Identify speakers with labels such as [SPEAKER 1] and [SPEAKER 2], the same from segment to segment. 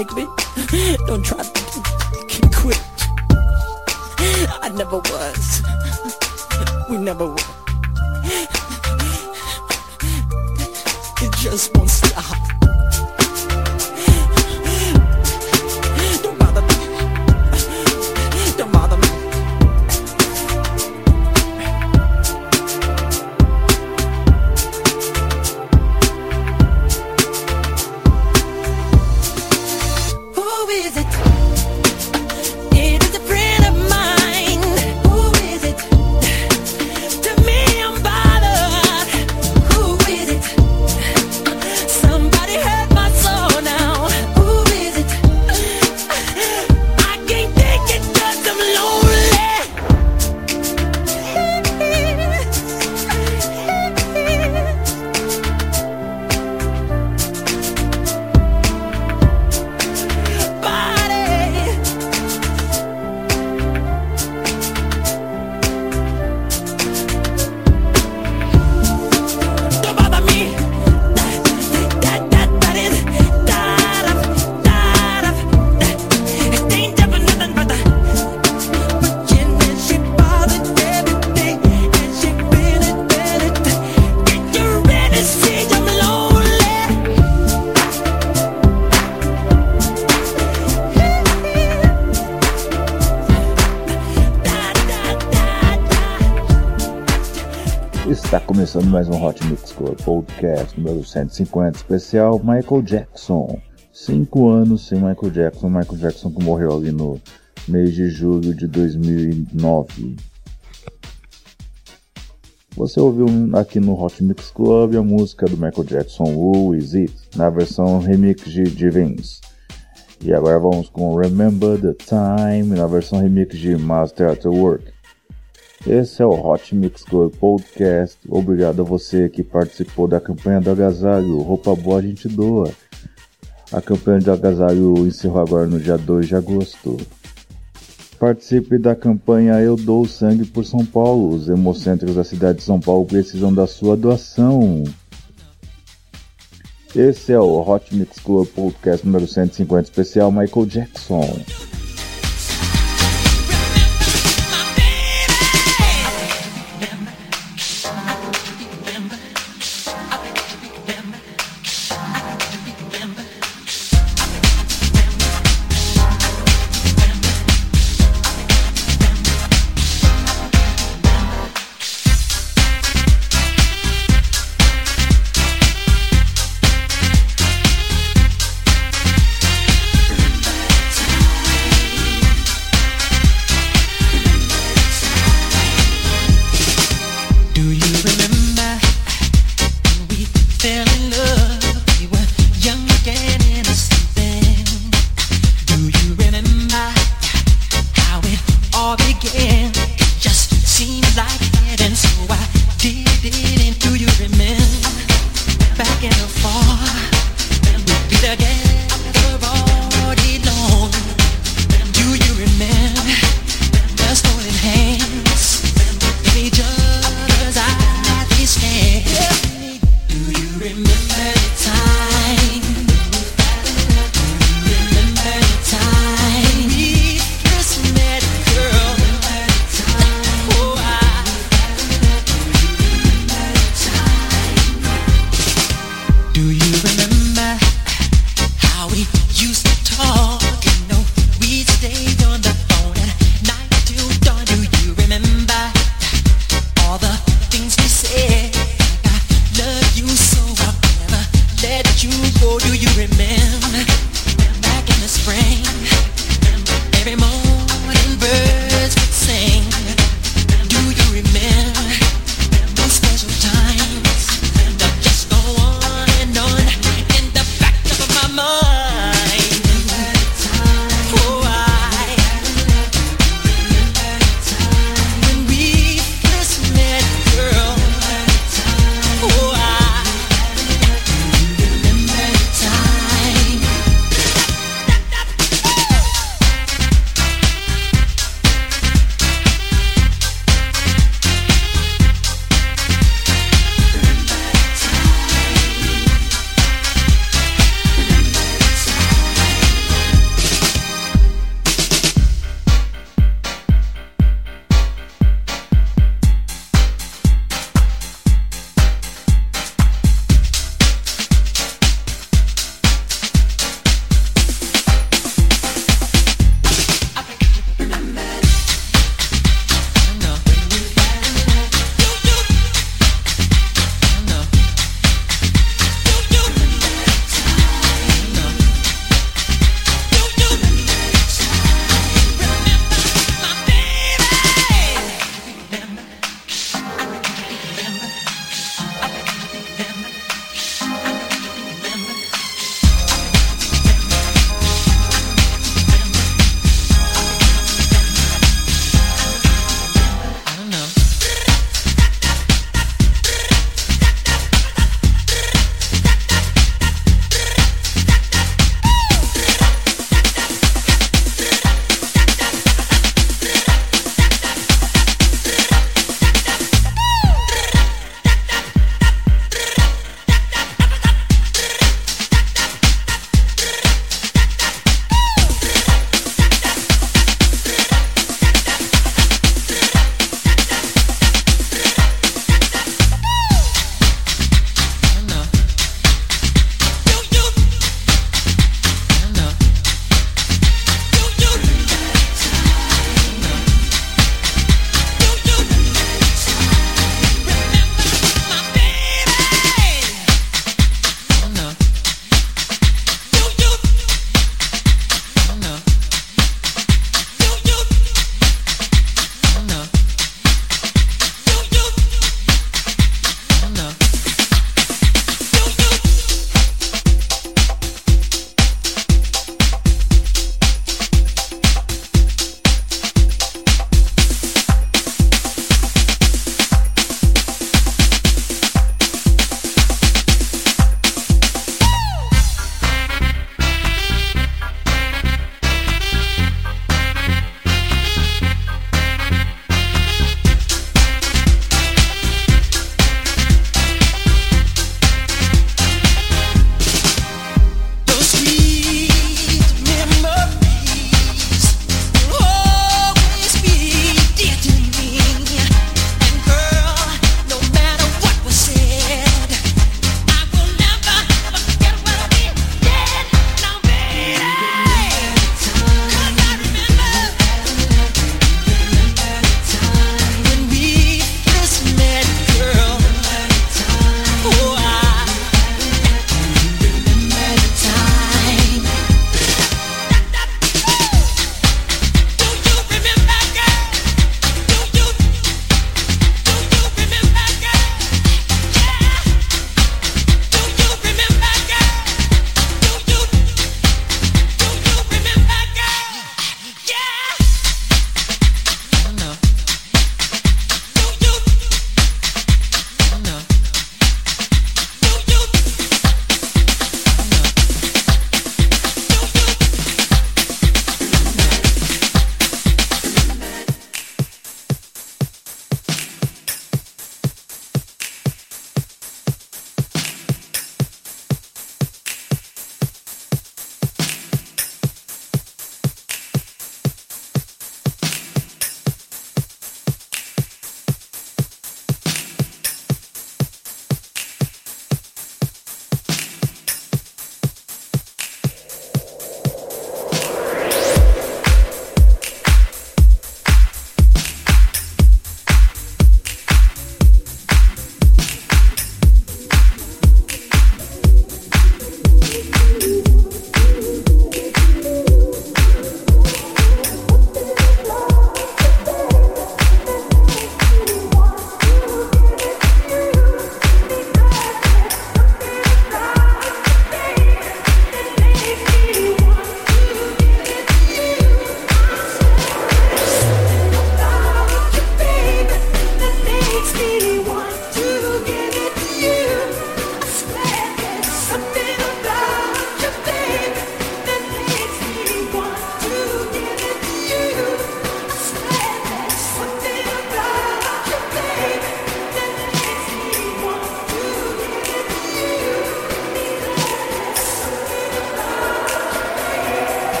[SPEAKER 1] make me. Don't try
[SPEAKER 2] to keep quit. I never was. We never were. It just won't stop.
[SPEAKER 1] Podcast número 150 especial Michael Jackson. Cinco anos sem Michael Jackson. Michael Jackson que morreu ali no mês de julho de 2009. Você ouviu aqui no Hot Mix Club a música do Michael Jackson Who Is It na versão remix de Vince. E agora vamos com Remember the Time na versão remix de Master at Work. Esse é o Hot Mix Club Podcast. Obrigado a você que participou da campanha do agasalho. Roupa boa a gente doa. A campanha de agasalho encerrou agora no dia 2 de agosto. Participe da campanha Eu Dou Sangue por São Paulo. Os hemocêntricos da cidade de São Paulo precisam da sua doação. Esse é o Hot Mix Club Podcast número 150 especial Michael Jackson.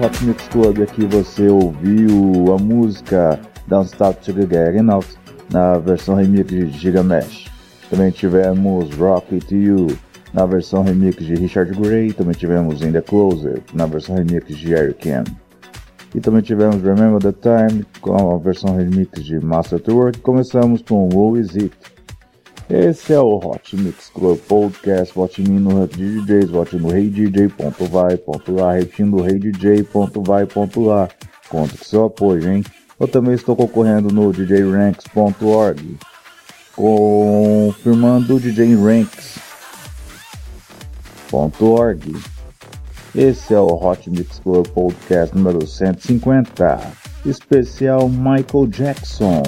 [SPEAKER 2] Hot Mix Club aqui, você ouviu a música Don't Stop to Getting Out na versão remix de Gigamesh. Também tivemos Rock It You na versão remix de Richard Gray. Também tivemos In The Closer na versão remix de Eric Ken. E também tivemos Remember the Time com a versão remix de Master to Work. Começamos com Who Is It? Esse é o Hot Mix Club Podcast. Vote em mim no Hot DJs, vote no reidj.vai.lá, repetindo reidj.vai.lá. Conto com seu apoio, hein? Eu também estou concorrendo no djranks.org, confirmando djranks.org. Esse é o Hot Mix Club Podcast número 150, especial Michael Jackson.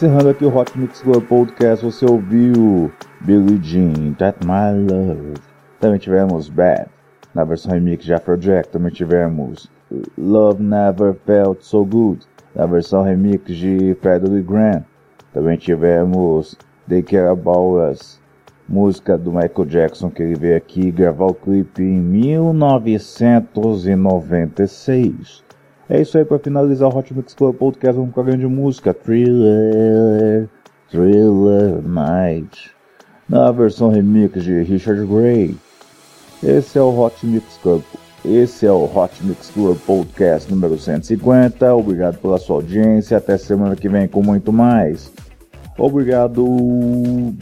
[SPEAKER 1] Encerrando aqui o Hot Mix Club Podcast, você ouviu Billie Jean, That My Love. Também tivemos Bad, na versão remix de Afrojack. Também tivemos Love Never Felt So Good, na versão remix de Frederick Grant. Também tivemos They Care About Us, música do Michael Jackson que ele veio aqui gravar o clipe em 1996. É isso aí para finalizar o Hot Mix Club Podcast com a grande música Thriller, Thriller Night, na versão remix de Richard Gray. Esse é o Hot Mix Club. Esse é o Hot Mix Club Podcast número 150. Obrigado pela sua audiência. Até semana que vem com muito mais. Obrigado.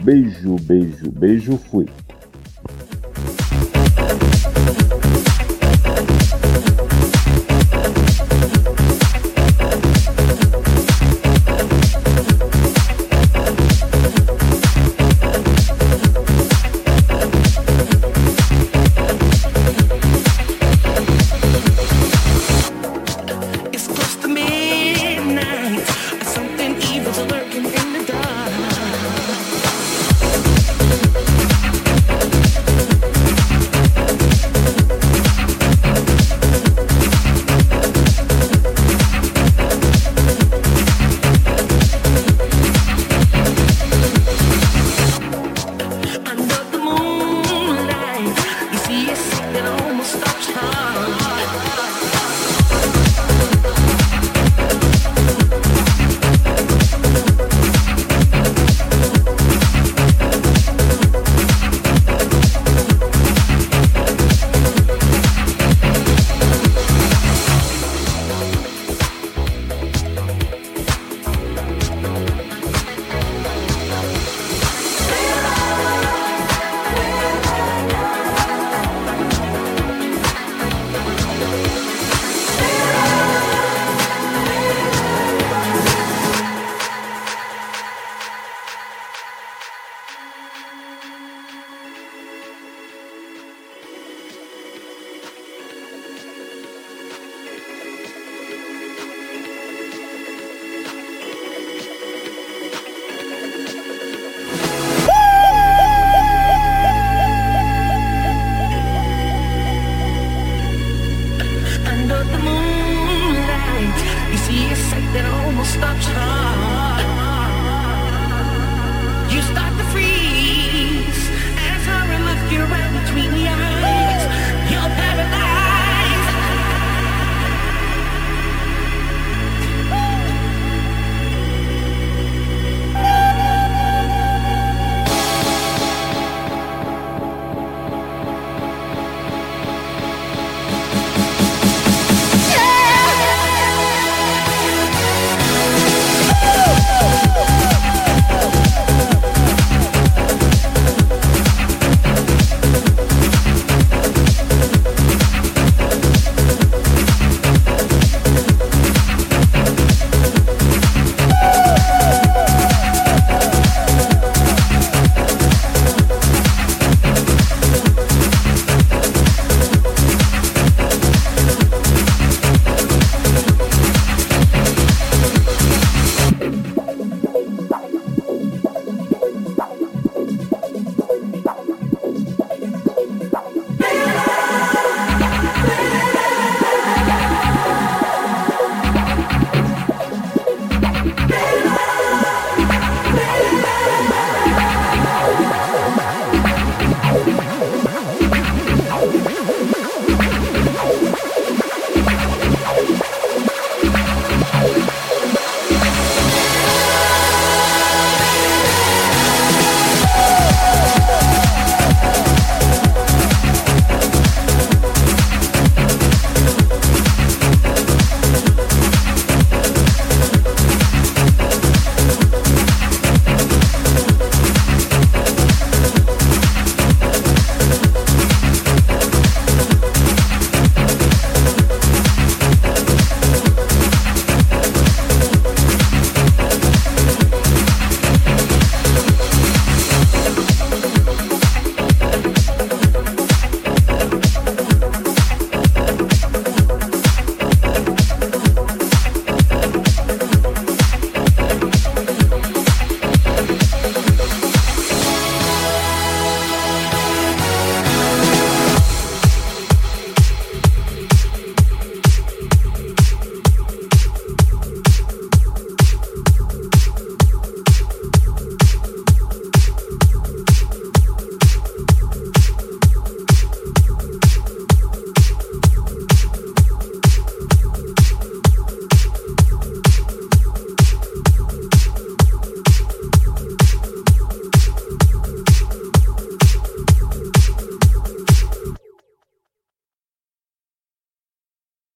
[SPEAKER 1] Beijo, beijo, beijo. Fui.